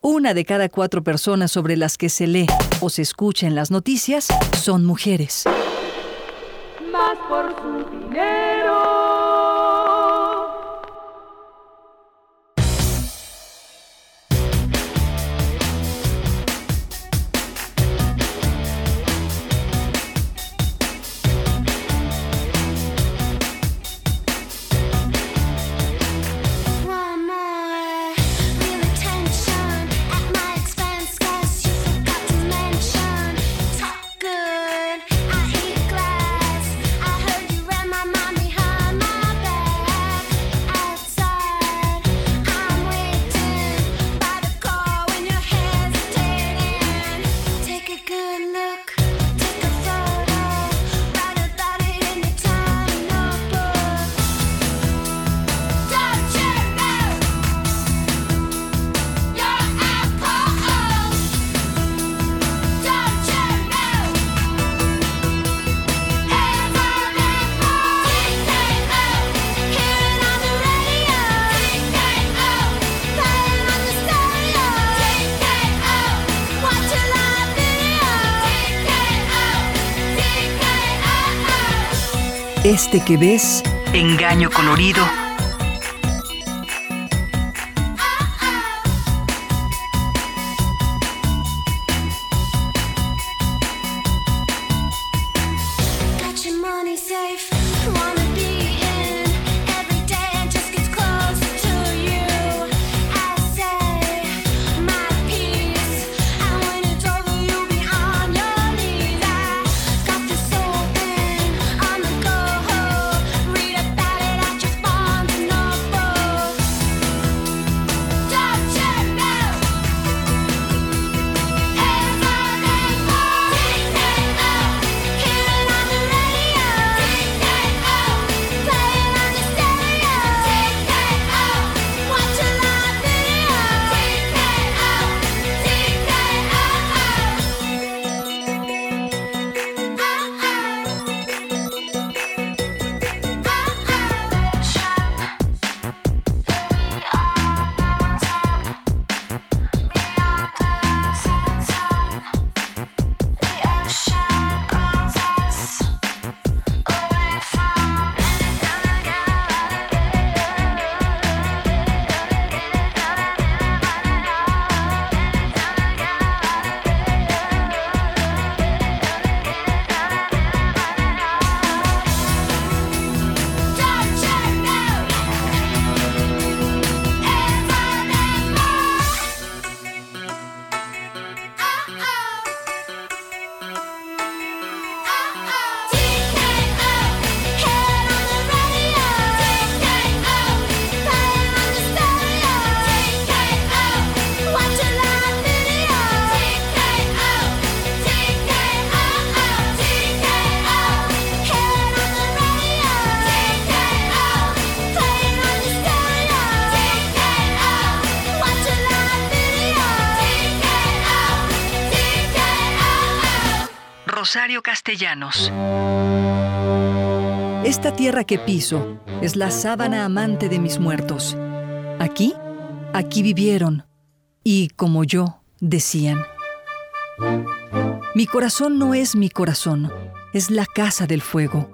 Una de cada cuatro personas sobre las que se lee o se escucha en las noticias son mujeres. Más por su dinero. Este que ves, engaño colorido, Esta tierra que piso es la sábana amante de mis muertos. Aquí, aquí vivieron, y como yo, decían. Mi corazón no es mi corazón, es la casa del fuego.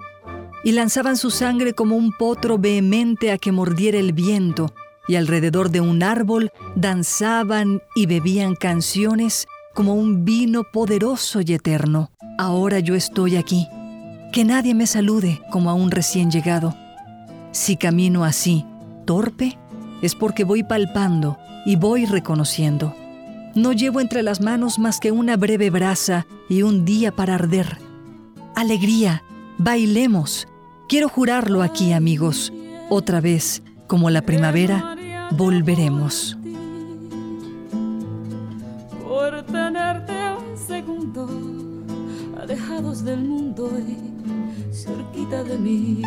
Y lanzaban su sangre como un potro vehemente a que mordiera el viento, y alrededor de un árbol danzaban y bebían canciones como un vino poderoso y eterno. Ahora yo estoy aquí. Que nadie me salude como a un recién llegado. Si camino así, torpe, es porque voy palpando y voy reconociendo. No llevo entre las manos más que una breve brasa y un día para arder. Alegría, bailemos. Quiero jurarlo aquí, amigos. Otra vez, como la primavera, volveremos. Por un segundo alejados del mundo y cerquita de mí.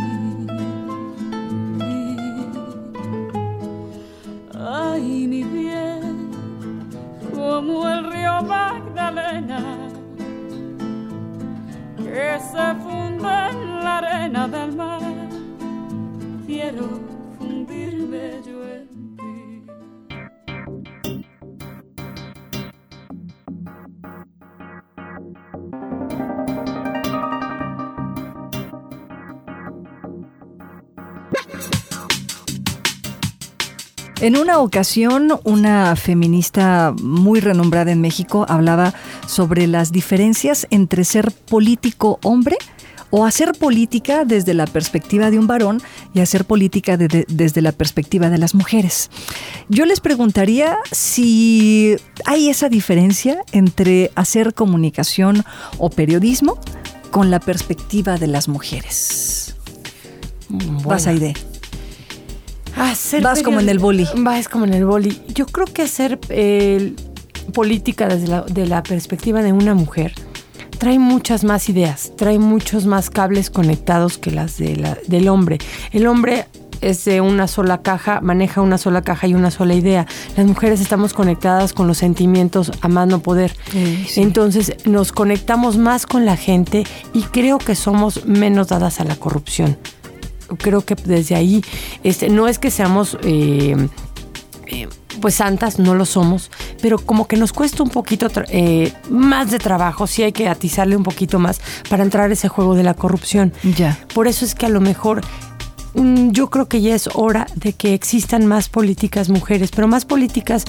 En una ocasión, una feminista muy renombrada en México hablaba sobre las diferencias entre ser político hombre o hacer política desde la perspectiva de un varón y hacer política desde la perspectiva de las mujeres. Yo les preguntaría si hay esa diferencia entre hacer comunicación o periodismo con la perspectiva de las mujeres. Vas a idea. Vas como en el boli. Vas como en el boli. Yo creo que hacer eh, política desde la, de la perspectiva de una mujer trae muchas más ideas, trae muchos más cables conectados que las de la, del hombre. El hombre es de una sola caja, maneja una sola caja y una sola idea. Las mujeres estamos conectadas con los sentimientos a más no poder. Entonces nos conectamos más con la gente y creo que somos menos dadas a la corrupción. Creo que desde ahí, este, no es que seamos eh, eh, pues santas, no lo somos, pero como que nos cuesta un poquito eh, más de trabajo, sí hay que atizarle un poquito más para entrar a ese juego de la corrupción. Ya. Por eso es que a lo mejor mm, yo creo que ya es hora de que existan más políticas mujeres, pero más políticas,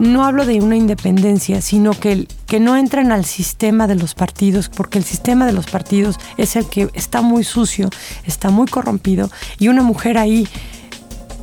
no hablo de una independencia, sino que, que no entren al sistema de los partidos, porque el sistema de los partidos es el que está muy sucio, está muy corrompido, y una mujer ahí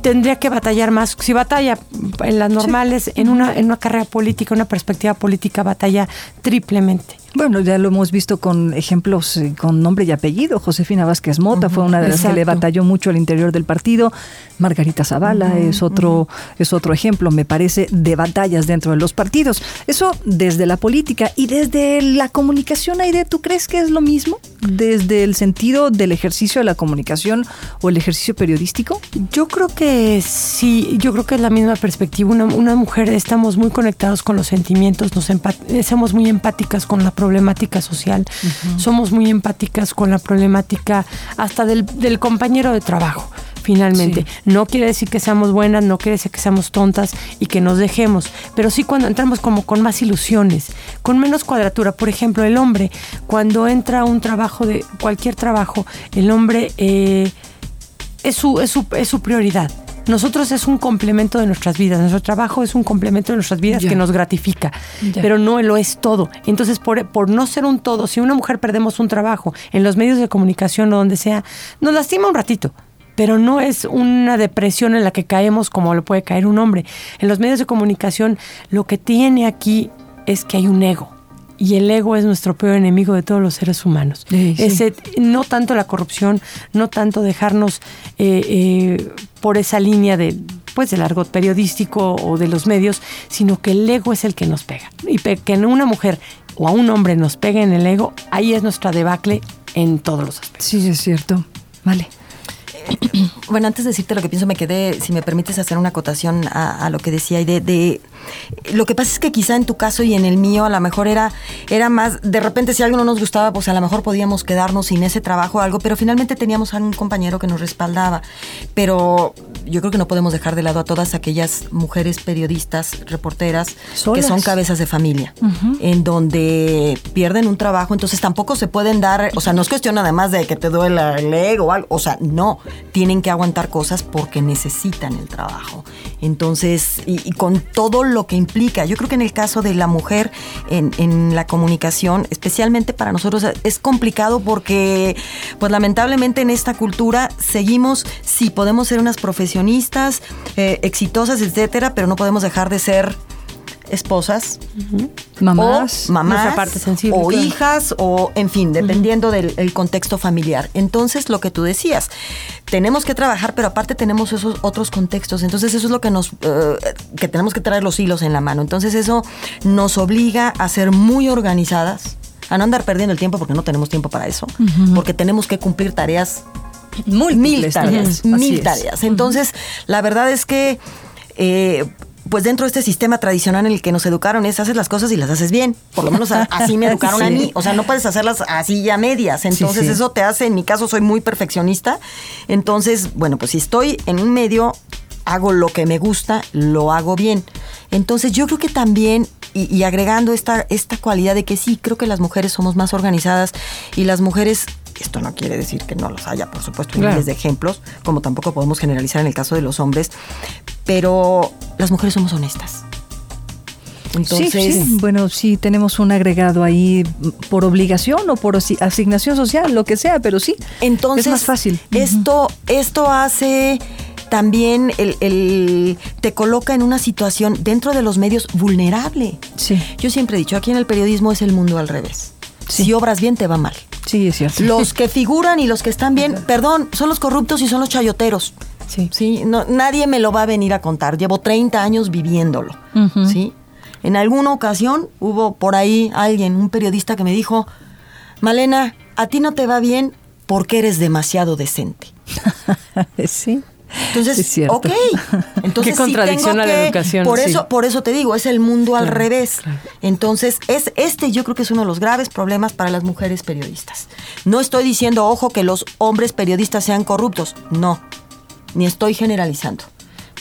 tendría que batallar más. Si batalla en las normales, en, una, en una carrera política, una perspectiva política, batalla triplemente. Bueno, ya lo hemos visto con ejemplos eh, con nombre y apellido. Josefina Vázquez Mota fue una de las que le batalló mucho al interior del partido. Margarita Zavala es otro es otro ejemplo, me parece, de batallas dentro de los partidos. Eso desde la política y desde la comunicación, Aide, ¿tú crees que es lo mismo? Desde el sentido del ejercicio de la comunicación o el ejercicio periodístico? Yo creo que sí, yo creo que es la misma perspectiva. Una, una mujer estamos muy conectados con los sentimientos, nos somos muy empáticas con la problemática social, somos muy empáticas con la problemática hasta del, compañero de trabajo finalmente. No quiere decir que seamos buenas, no quiere decir que seamos tontas y que nos dejemos, pero sí cuando entramos como con más ilusiones, con menos cuadratura. Por ejemplo, el hombre, cuando entra a un trabajo de cualquier trabajo, el hombre eh, es, su, es, su, es su prioridad nosotros es un complemento de nuestras vidas, nuestro trabajo es un complemento de nuestras vidas que nos gratifica, pero no lo es todo. Entonces, por, por no ser un todo, si una mujer perdemos un trabajo en los medios de comunicación o donde sea, nos lastima un ratito, pero no es una depresión en la que caemos como lo puede caer un hombre. En los medios de comunicación lo que tiene aquí es que hay un ego. Y el ego es nuestro peor enemigo de todos los seres humanos. Ese, no tanto la corrupción, no tanto dejarnos eh, eh, por esa línea de pues del argot periodístico o de los medios, sino que el ego es el que nos pega. Y que una mujer o a un hombre nos pegue en el ego, ahí es nuestra debacle en todos los aspectos. Sí, es cierto. Vale. Bueno, antes de decirte lo que pienso, me quedé, si me permites hacer una acotación a, lo que decía y de, de, lo que pasa es que quizá en tu caso y en el mío a lo mejor era, era más, de repente si algo no nos gustaba, pues a lo mejor podíamos quedarnos sin ese trabajo o algo, pero finalmente teníamos a un compañero que nos respaldaba. Pero yo creo que no podemos dejar de lado a todas aquellas mujeres periodistas, reporteras, que son cabezas de familia, en donde pierden un trabajo, entonces tampoco se pueden dar, o sea, no es cuestión además de que te duele el ego o algo, o sea, no, tienen que aguantar cosas porque necesitan el trabajo. Entonces, y, con todo lo que implica, yo creo que en el caso de la mujer en, en la comunicación, especialmente para nosotros, es complicado porque, pues lamentablemente en esta cultura seguimos, sí, podemos ser unas profesionistas eh, exitosas, etcétera, pero no podemos dejar de ser esposas, mamás, o mamás parte sensible, o hijas, o en fin, dependiendo del contexto familiar. Entonces, lo que tú decías, tenemos que trabajar, pero aparte tenemos esos otros contextos. Entonces, eso es lo que nos, eh, que tenemos que traer los hilos en la mano. Entonces, eso nos obliga a ser muy organizadas, a no andar perdiendo el tiempo porque no tenemos tiempo para eso, porque tenemos que cumplir tareas mil tareas, mil tareas. Entonces, la verdad es que eh, pues dentro de este sistema tradicional en el que nos educaron es haces las cosas y las haces bien. Por lo menos así me educaron a mí. O sea, no puedes hacerlas así ya medias. Entonces eso te hace, en mi caso soy muy perfeccionista. Entonces, bueno, pues si estoy en un medio, hago lo que me gusta, lo hago bien. Entonces yo creo que también, y, agregando esta, esta cualidad de que sí, creo que las mujeres somos más organizadas y las mujeres esto no quiere decir que no los haya, por supuesto, miles de ejemplos, como tampoco podemos generalizar en el caso de los hombres, pero las mujeres somos honestas. Entonces, sí, sí, bueno, sí tenemos un agregado ahí por obligación o por asi- asignación social, lo que sea, pero sí. Entonces, es más fácil. Esto, esto hace también el, el- te coloca en una situación dentro de los medios vulnerable. Sí, Yo siempre he dicho, aquí en el periodismo es el mundo al revés. Sí. Si obras bien, te va mal. sí, es cierto. Los que figuran y los que están bien, perdón, son los corruptos y son los chayoteros. Sí. Sí, no, nadie me lo va a venir a contar. Llevo 30 años viviéndolo. ¿sí? En alguna ocasión hubo por ahí alguien, un periodista que me dijo, Malena, a ti no te va bien porque eres demasiado decente. sí. Entonces, Es cierto. ok. Entonces, Qué sí contradicción tengo a la que- educación, Por sí. eso, por eso te digo, es el mundo al revés. claro. Entonces, es este yo creo que es uno de los graves problemas para las mujeres periodistas. No estoy diciendo, ojo, que los hombres periodistas sean corruptos. No. Ni estoy generalizando.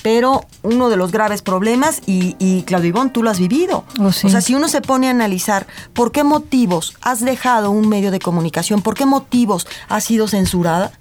Pero uno de los graves problemas, y, y Claudio Ivón, tú lo has vivido. Oh, sí. O sea, si uno se pone a analizar por qué motivos has dejado un medio de comunicación, por qué motivos has sido censurada,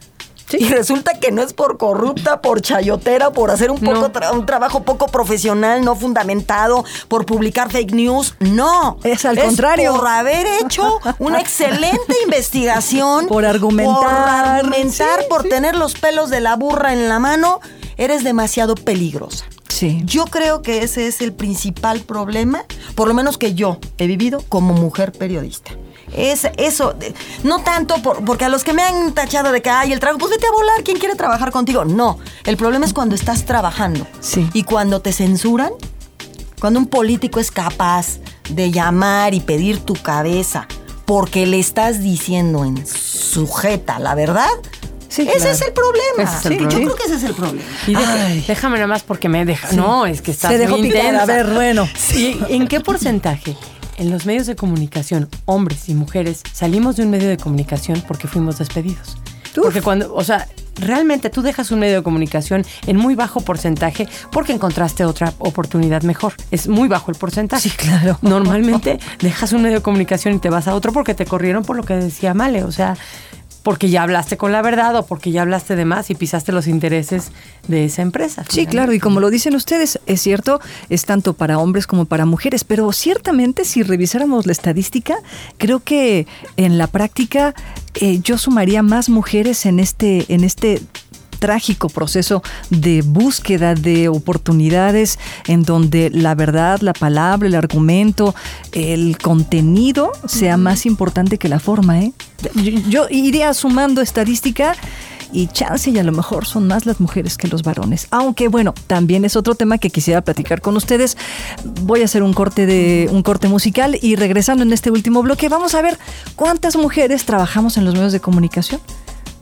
Sí. y resulta que no es por corrupta, por chayotera, por hacer un, poco No. tra- un trabajo poco profesional, no fundamentado, por publicar fake news. No. Es al contrario. Por haber hecho una excelente investigación. Por argumentar. Por argumentar, Sí, por sí. tener los pelos de la burra en la mano. Eres demasiado peligrosa. Sí. Yo creo que ese es el principal problema, por lo menos que yo he vivido como mujer periodista. Es eso, no tanto por- porque a los que me han tachado de que hay el trabajo, pues vete a volar, ¿quién quiere trabajar contigo? No, el problema es cuando estás trabajando Sí. y cuando te censuran, cuando un político es capaz de llamar y pedir tu cabeza porque le estás diciendo en sujeta la verdad. Sí, ese claro. es el problema. Ese es el Sí, problema. Yo creo que ese es el problema. Y deja- Ay. déjame nada más porque me deja. No, es que está Se dejó picar, a ver, bueno. ¿Y en qué porcentaje en los medios de comunicación, hombres y mujeres, salimos de un medio de comunicación porque fuimos despedidos? Uf. Porque cuando, o sea, realmente tú dejas un medio de comunicación en muy bajo porcentaje porque encontraste otra oportunidad mejor. Es muy bajo el porcentaje. Sí, claro. Normalmente dejas un medio de comunicación y te vas a otro porque te corrieron por lo que decía Male. O sea, porque ya hablaste con la verdad o porque ya hablaste de más y pisaste los intereses de esa empresa. Sí, claro, y como lo dicen ustedes, es cierto, es tanto para hombres como para mujeres, pero ciertamente si revisáramos la estadística, creo que en la práctica eh, yo sumaría más mujeres en este, en este trágico proceso de búsqueda de oportunidades en donde la verdad, la palabra, el argumento, el contenido sea más importante que la forma. ¿eh? Yo, yo iría sumando estadística y chance y a lo mejor son más las mujeres que los varones. Aunque bueno, también es otro tema que quisiera platicar con ustedes. Voy a hacer un corte de un corte musical y regresando en este último bloque vamos a ver cuántas mujeres trabajamos en los medios de comunicación.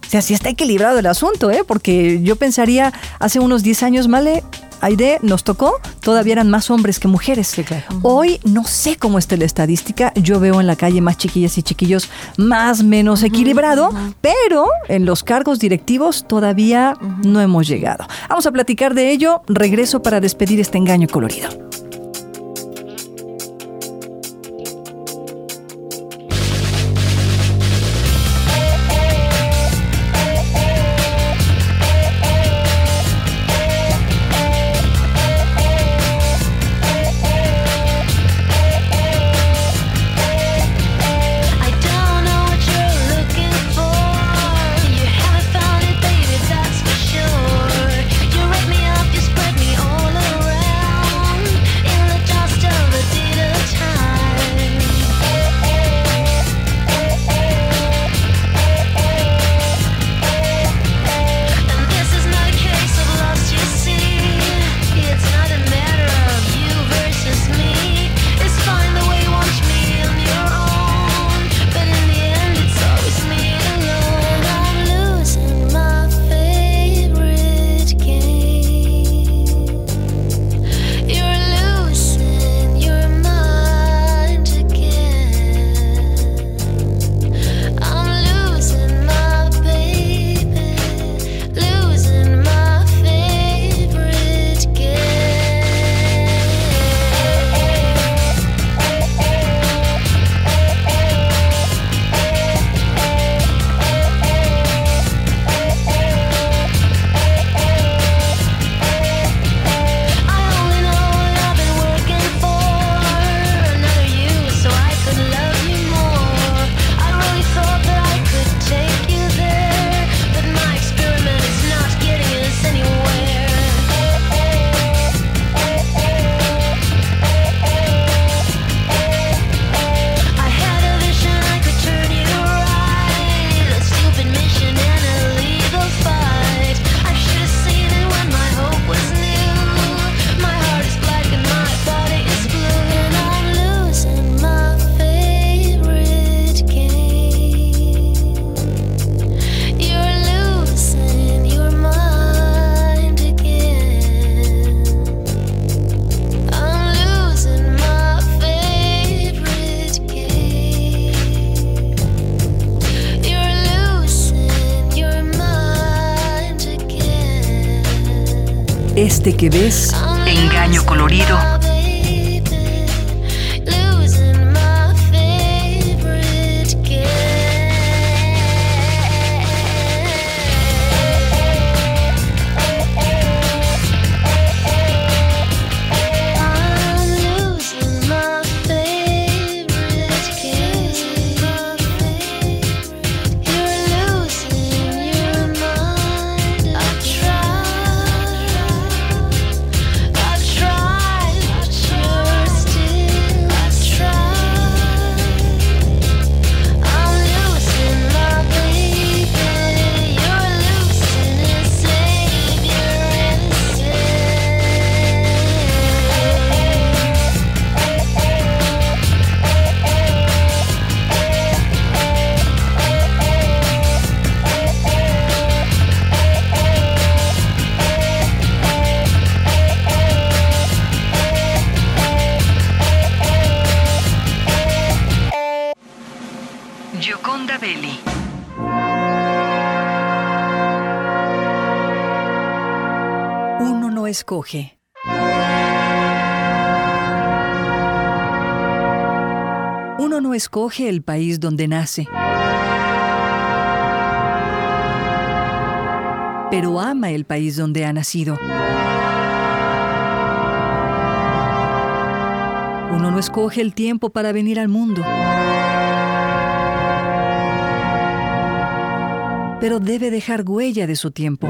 O sea, sí está equilibrado el asunto, ¿eh? Porque yo pensaría, hace unos 10 años, Male, Aide, nos tocó, todavía eran más hombres que mujeres. Sí, claro. Hoy no sé cómo está la estadística, yo veo en la calle más chiquillas y chiquillos más menos equilibrado, pero en los cargos directivos todavía no hemos llegado. Vamos a platicar de ello, regreso para despedir este engaño colorido. Que Uno no escoge el país donde nace. Pero ama el país donde ha nacido. Uno no escoge el tiempo para venir al mundo. pero debe dejar huella de su tiempo.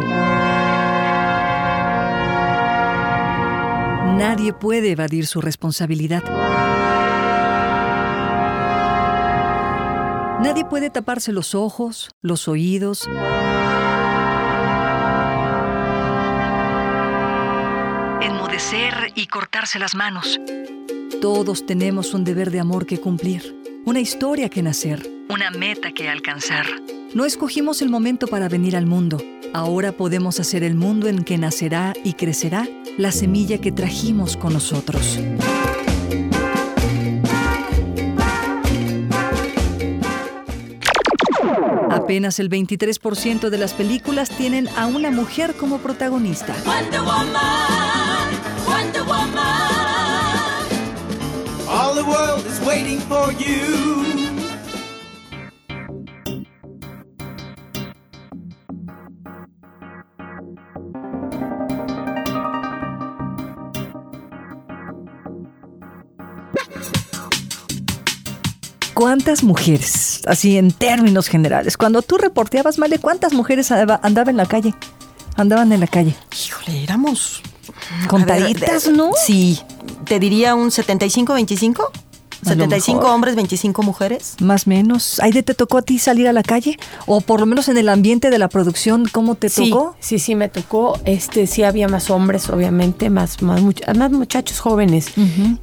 Nadie puede evadir su responsabilidad. Nadie puede taparse los ojos, los oídos. Enmudecer y cortarse las manos. Todos tenemos un deber de amor que cumplir, una historia que nacer, una meta que alcanzar. No escogimos el momento para venir al mundo. Ahora podemos hacer el mundo en que nacerá y crecerá la semilla que trajimos con nosotros. Apenas el 23% de las películas tienen a una mujer como protagonista. Wonder Woman, Wonder Woman. All the world is waiting for you. ¿Cuántas mujeres, así en términos generales, cuando tú reporteabas, Male, cuántas mujeres andaba- andaban en la calle? Andaban en la calle. Híjole, éramos. Contaditas, ver, ¿no? Sí. Te diría un 75-25. A lo 75 mejor. hombres, 25 mujeres. Más o menos. ¿Aide te tocó a ti salir a la calle? O por lo menos en el ambiente de la producción, ¿cómo te Sí, tocó? sí, sí, me tocó. Este, sí había más hombres, obviamente, más, más, much- más muchachos jóvenes.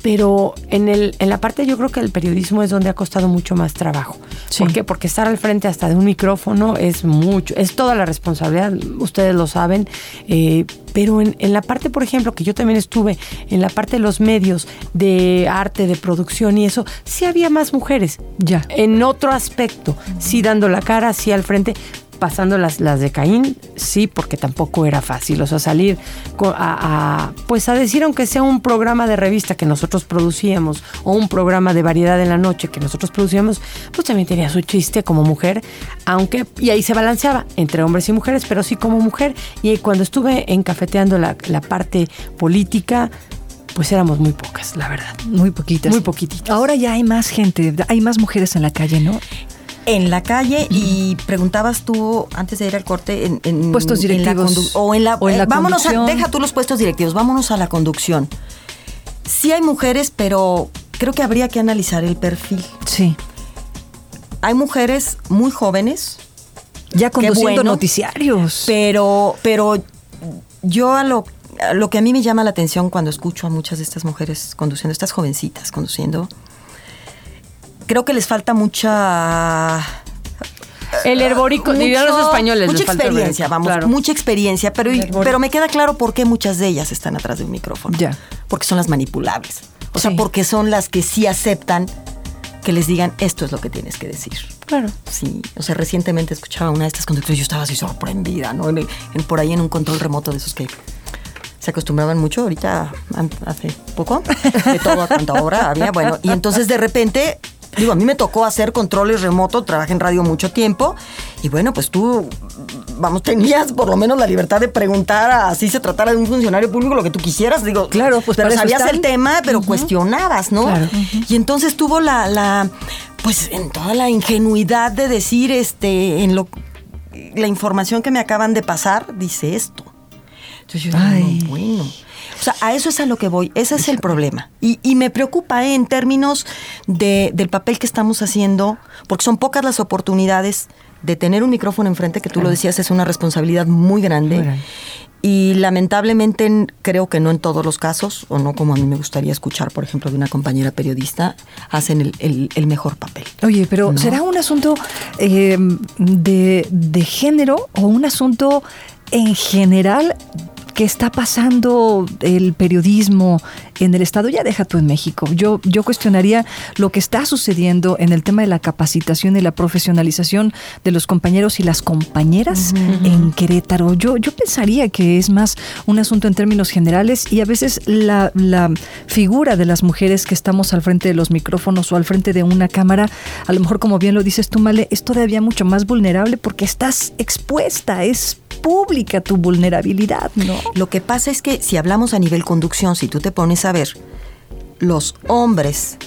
Pero en el, en la parte, yo creo que el periodismo es donde ha costado mucho más trabajo. Sí. ¿Por qué? Porque estar al frente hasta de un micrófono es mucho, es toda la responsabilidad, ustedes lo saben. eh, pero en, en la parte, por ejemplo, que yo también estuve, en la parte de los medios de arte, de producción y eso, sí había más mujeres. Ya. En otro aspecto, sí dando la cara, sí al frente, pasando las, las de Caín, sí, porque tampoco era fácil. O sea, salir a, pues a decir, aunque sea un programa de revista que nosotros producíamos o un programa de variedad en la noche que nosotros producíamos, pues también tenía su chiste como mujer, aunque, y ahí se balanceaba entre hombres y mujeres, pero sí como mujer. Y cuando estuve encafeteando la, la parte política, pues éramos muy pocas, la verdad. Muy poquitas. Muy poquititas. Ahora ya hay más gente, hay más mujeres en la calle, ¿no? En la calle y preguntabas tú antes de ir al corte en, en- Puestos en la directivos. condu- o en la, O en la eh, vámonos a, deja tú los puestos directivos, vámonos a la conducción. Sí hay mujeres, pero creo que habría que analizar el perfil. Sí. Hay mujeres muy jóvenes, Ya conduciendo bueno. noticiarios. pero, pero yo a lo, a lo que a mí me llama la atención cuando escucho a muchas de estas mujeres conduciendo, estas jovencitas conduciendo, creo que les falta mucha El herbórico, dirían los españoles. Mucha experiencia, vamos, claro. mucha experiencia, pero, pero me queda claro por qué muchas de ellas están atrás de un micrófono. Ya. Porque son las manipulables. O sea, porque son las que sí aceptan que les digan esto es lo que tienes que decir. Claro. Sí, o sea, recientemente escuchaba una de estas conductoras y yo estaba así sorprendida, ¿no? En el- en- por ahí en un control remoto de esos que se acostumbraban mucho ahorita, hace poco, de todo a cuanta obra había, bueno, y entonces de repente, digo, a mí me tocó hacer controles remotos, trabajé en radio mucho tiempo, y bueno, pues tú, vamos, tenías por lo menos la libertad de preguntar, así se tratara de un funcionario público, lo que tú quisieras, digo, Claro, pues pero sabías están. el tema, pero cuestionabas, ¿no? Claro. Y entonces tuvo la, la, pues en toda la ingenuidad de decir, este, en lo, la información que me acaban de pasar, dice esto. Entonces yo Ay. no, bueno. O sea, a eso es a lo que voy, ese es el problema. Y, y me preocupa ¿eh? en términos de- del papel que estamos haciendo, porque son pocas las oportunidades de tener un micrófono enfrente, que tú lo decías, es una responsabilidad muy grande. Muy grande. Y lamentablemente en- creo que no en todos los casos, o no como a mí me gustaría escuchar, por ejemplo, de una compañera periodista, hacen el, el- el mejor papel. Oye, pero ¿será un asunto eh, de, de género o un asunto en general que está pasando el periodismo en el Estado? Ya deja tú en México. Yo, yo cuestionaría lo que está sucediendo en el tema de la capacitación y la profesionalización de los compañeros y las compañeras en Querétaro. Yo, yo pensaría que es más un asunto en términos generales y a veces la, la figura de las mujeres que estamos al frente de los micrófonos o al frente de una cámara, a lo mejor como bien lo dices tú, Male, es todavía mucho más vulnerable porque estás expuesta, es pública tu vulnerabilidad, ¿no? Lo que pasa es que si hablamos a nivel conducción, si tú te pones a ver, los hombres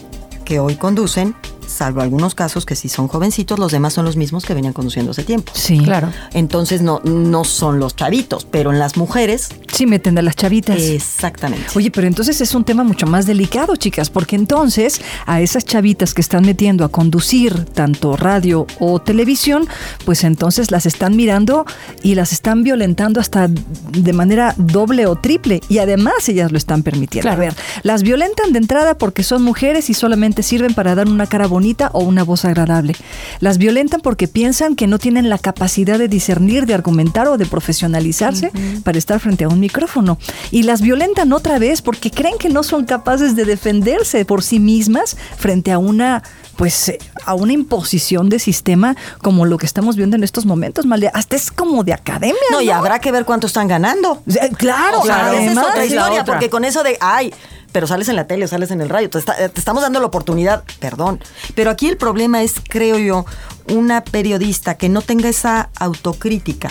que hoy conducen, salvo algunos casos que si son jovencitos, los demás son los mismos que venían conduciendo hace tiempo. Sí, Claro. Entonces no, no son los chavitos, pero en las mujeres, Sí meten a las chavitas. exactamente. Oye, pero entonces es un tema mucho más delicado, chicas, porque entonces a esas chavitas que están metiendo a conducir tanto radio o televisión, pues entonces las están mirando y las están violentando hasta de manera doble o triple y además ellas lo están permitiendo. Claro. A ver, las violentan de entrada porque son mujeres y solamente sirven para dar una cara bonita o una voz agradable. Las violentan porque piensan que no tienen la capacidad de discernir, de argumentar o de profesionalizarse para estar frente a un micrófono. Y las violentan otra vez porque creen que no son capaces de defenderse por sí mismas frente a una pues eh, a una imposición de sistema como lo que estamos viendo en estos momentos, Malia. Hasta es como de academia. No, y habrá que ver cuánto están ganando. Eh, Claro, O sea, esa es otra historia, porque con eso de, ay, pero sales en la tele o sales en el radio, te, está- te estamos dando la oportunidad, perdón. Pero aquí el problema es, creo yo, una periodista que no tenga esa autocrítica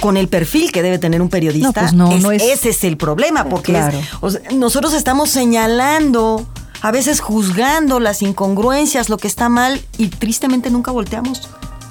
con el perfil que debe tener un periodista. No, pues no, es- no es- Ese es el problema, porque es- Claro. o sea, nosotros estamos señalando, a veces juzgando las incongruencias, lo que está mal, y tristemente nunca volteamos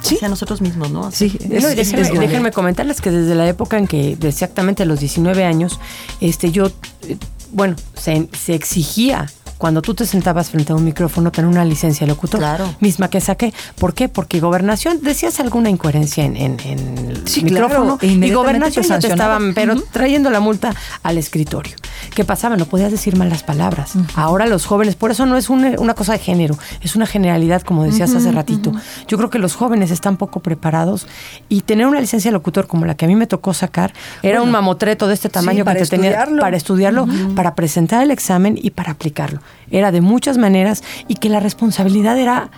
Sí. hacia nosotros mismos, ¿no? Así. Sí, No, es- es- déjenme, es grave. déjenme comentarles que desde la época en que, de exactamente los 19 años, este, yo, eh, bueno, se, se exigía cuando tú te sentabas frente a un micrófono tener una licencia de locutor. Claro. Misma que saqué. ¿Por qué? Porque gobernación, decías alguna incoherencia en, en- en el Sí, micrófono claro, y gobernación te estaban, pero trayendo la multa al escritorio. ¿Qué pasaba? No podías decir malas palabras. Ahora los jóvenes, por eso no es una, una cosa de género, es una generalidad, como decías hace ratito. Yo creo que los jóvenes están poco preparados y tener una licencia de locutor como la que a mí me tocó sacar era un mamotreto de este tamaño para que te tenía estudiarlo. para estudiarlo, para presentar el examen y para aplicarlo. Era de muchas maneras y que la responsabilidad era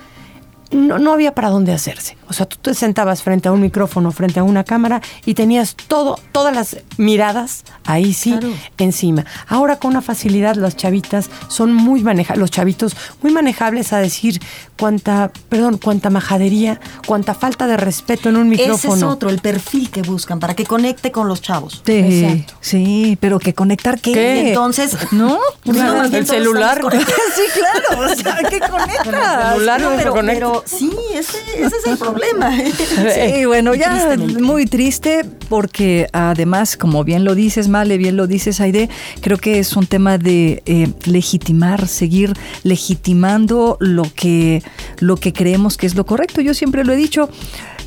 no, no había para dónde hacerse. O sea, tú te sentabas frente a un micrófono, frente a una cámara y tenías todo, todas las miradas ahí sí encima. Ahora con una facilidad las chavitas son muy manejables, los chavitos muy manejables a decir cuánta, perdón, cuánta majadería, cuánta falta de respeto en un micrófono. Ese es otro, el perfil que buscan para que conecte con los chavos. Sí, Exacto. sí, pero que conectar qué. Entonces, ¿no? El celular. sí, claro. O sea, ¿qué conectas? celular No, no se conecta. pero sí, ese, ese es el problema. Sí, bueno, ya muy triste porque además, como bien lo dices, Male, bien lo dices, Aide, creo que es un tema de eh, legitimar, seguir legitimando lo que, lo que creemos que es lo correcto. Yo siempre lo he dicho.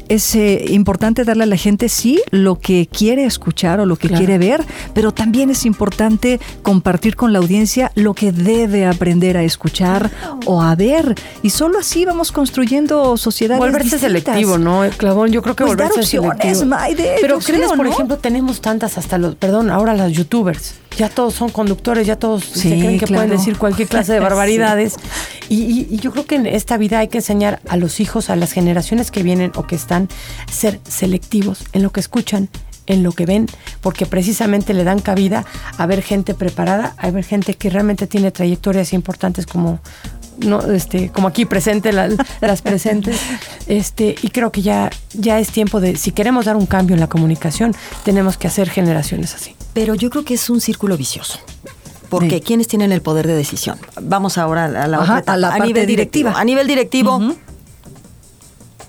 Es eh, importante darle a la gente, sí, lo que quiere escuchar o lo que Claro. quiere ver, pero también es importante compartir con la audiencia lo que debe aprender a escuchar o a ver. Y solo así vamos construyendo sociedades Volverse distintas. selectivo, ¿no? Clavón, yo creo que Pues dar volverse opciones, selectivo. Maide, Pero yo crees, por ¿no? ejemplo, tenemos tantas hasta los, perdón, ahora las youtubers. Ya todos son conductores, ya todos se creen que claro. pueden decir cualquier clase de Sí. barbaridades. y, y- y yo creo que en esta vida hay que enseñar a los hijos, a las generaciones que vienen o que están, ser selectivos en lo que escuchan, en lo que ven, porque precisamente le dan cabida a ver gente preparada, a ver gente que realmente tiene trayectorias importantes como no este como aquí presente la- las presentes este y creo que ya ya es tiempo de si queremos dar un cambio en la comunicación tenemos que hacer generaciones así Pero yo creo que es un círculo vicioso. Porque Sí. ¿quiénes tienen el poder de decisión? Vamos ahora a la, Ajá, otra a la nivel directivo. directiva. A nivel directivo.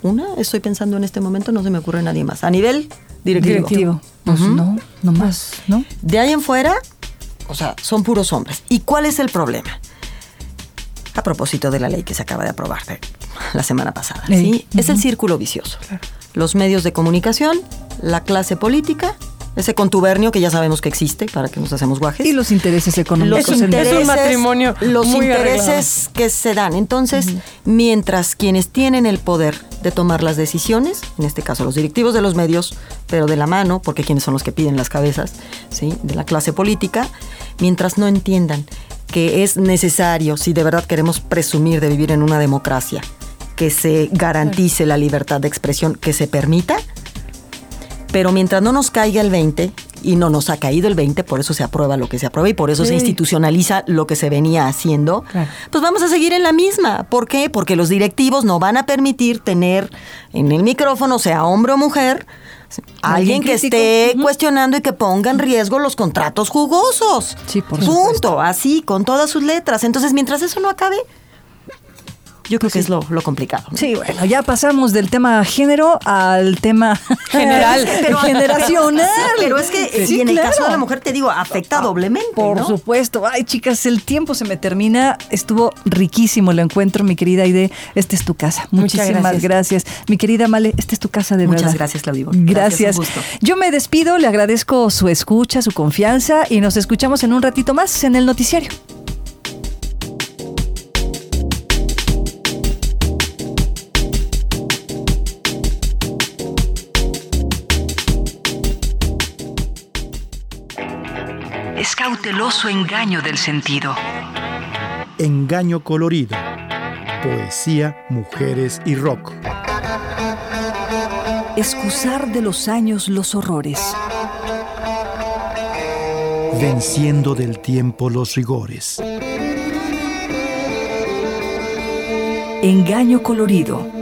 Una, estoy pensando en este momento, no se me ocurre nadie más. A nivel directivo. Directivo. Pues no, no más, ¿no? De ahí en fuera, o sea, son puros hombres. ¿Y cuál es el problema? A propósito de la ley que se acaba de aprobar de- la semana pasada. ¿sí? Es el círculo vicioso. Los medios de comunicación, la clase política, ese contubernio que ya sabemos que existe, para que nos hacemos guajes. Y los intereses económicos. los intereses- matrimonio los muy intereses que se dan. Entonces, mientras quienes tienen el poder de tomar las decisiones, en este caso los directivos de los medios, pero de la mano, porque quienes son los que piden las cabezas, ¿sí? de la clase política, mientras no entiendan que es necesario, si de verdad queremos presumir de vivir en una democracia, que se garantice la libertad de expresión, que se permita, pero mientras no nos caiga el 20, y no nos ha caído el 20, por eso se aprueba lo que se aprueba y por eso se institucionaliza lo que se venía haciendo, Claro. pues vamos a seguir en la misma. ¿Por qué? Porque los directivos no van a permitir tener en el micrófono, sea hombre o mujer, alguien que crítico. esté cuestionando y que ponga en riesgo los contratos jugosos. Sí, por Punto. supuesto. Así, con todas sus letras. Entonces, mientras eso no acabe, yo creo que es lo, lo complicado. ¿no? Sí, bueno, ya pasamos del tema género al tema general, Pero- generacional. Pero es que Sí, y en el caso de la mujer, te digo, afecta doblemente. Por ¿no? supuesto. Ay, chicas, el tiempo se me termina. Estuvo riquísimo el encuentro, mi querida Aide. Esta es tu casa. Muchas Muchísimas gracias. Mi querida Male, esta es tu casa de Muchas verdad. gracias, Ivonne. Gracias, Gracias. un gusto. Yo me despido, le agradezco su escucha, su confianza y nos escuchamos en un ratito más en el noticiario. Cauteloso engaño del sentido. Engaño colorido. Poesía, mujeres y rock. Excusar de los años los horrores. Venciendo del tiempo los rigores. Engaño colorido.